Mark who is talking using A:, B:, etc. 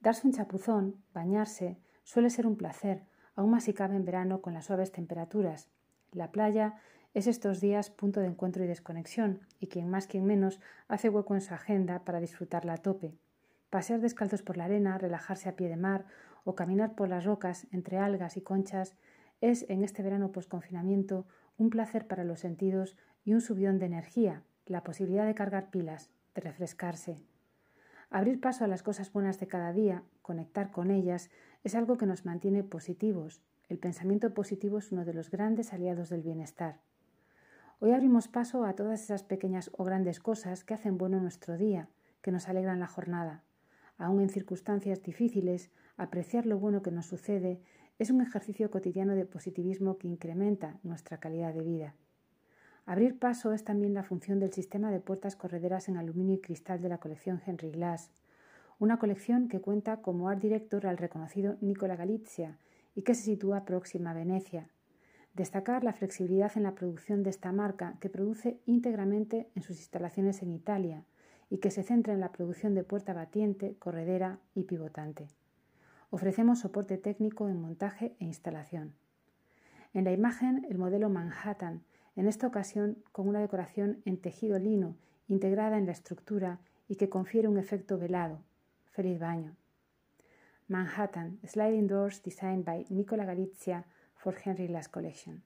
A: Darse un chapuzón, bañarse, suele ser un placer, aún más si cabe en verano con las suaves temperaturas. La playa es estos días punto de encuentro y desconexión, y quien más quien menos hace hueco en su agenda para disfrutarla a tope. Pasear descalzos por la arena, relajarse a pie de mar o caminar por las rocas entre algas y conchas es en este verano post-confinamiento un placer para los sentidos y un subión de energía, la posibilidad de cargar pilas, de refrescarse. Abrir paso a las cosas buenas de cada día, conectar con ellas, es algo que nos mantiene positivos. El pensamiento positivo es uno de los grandes aliados del bienestar. Hoy abrimos paso a todas esas pequeñas o grandes cosas que hacen bueno nuestro día, que nos alegran la jornada. Aún en circunstancias difíciles, apreciar lo bueno que nos sucede es un ejercicio cotidiano de positivismo que incrementa nuestra calidad de vida. Abrir paso es también la función del sistema de puertas correderas en aluminio y cristal de la colección Henry Glass, una colección que cuenta como art director al reconocido Nicola Galizia y que se sitúa próxima a Venecia. Destacar la flexibilidad en la producción de esta marca que produce íntegramente en sus instalaciones en Italia y que se centra en la producción de puerta batiente, corredera y pivotante. Ofrecemos soporte técnico en montaje e instalación. En la imagen, el modelo Manhattan, en esta ocasión con una decoración en tejido lino integrada en la estructura y que confiere un efecto velado. Feliz baño. Manhattan, sliding doors designed by Nicola Galizia for Henry Glass Collection.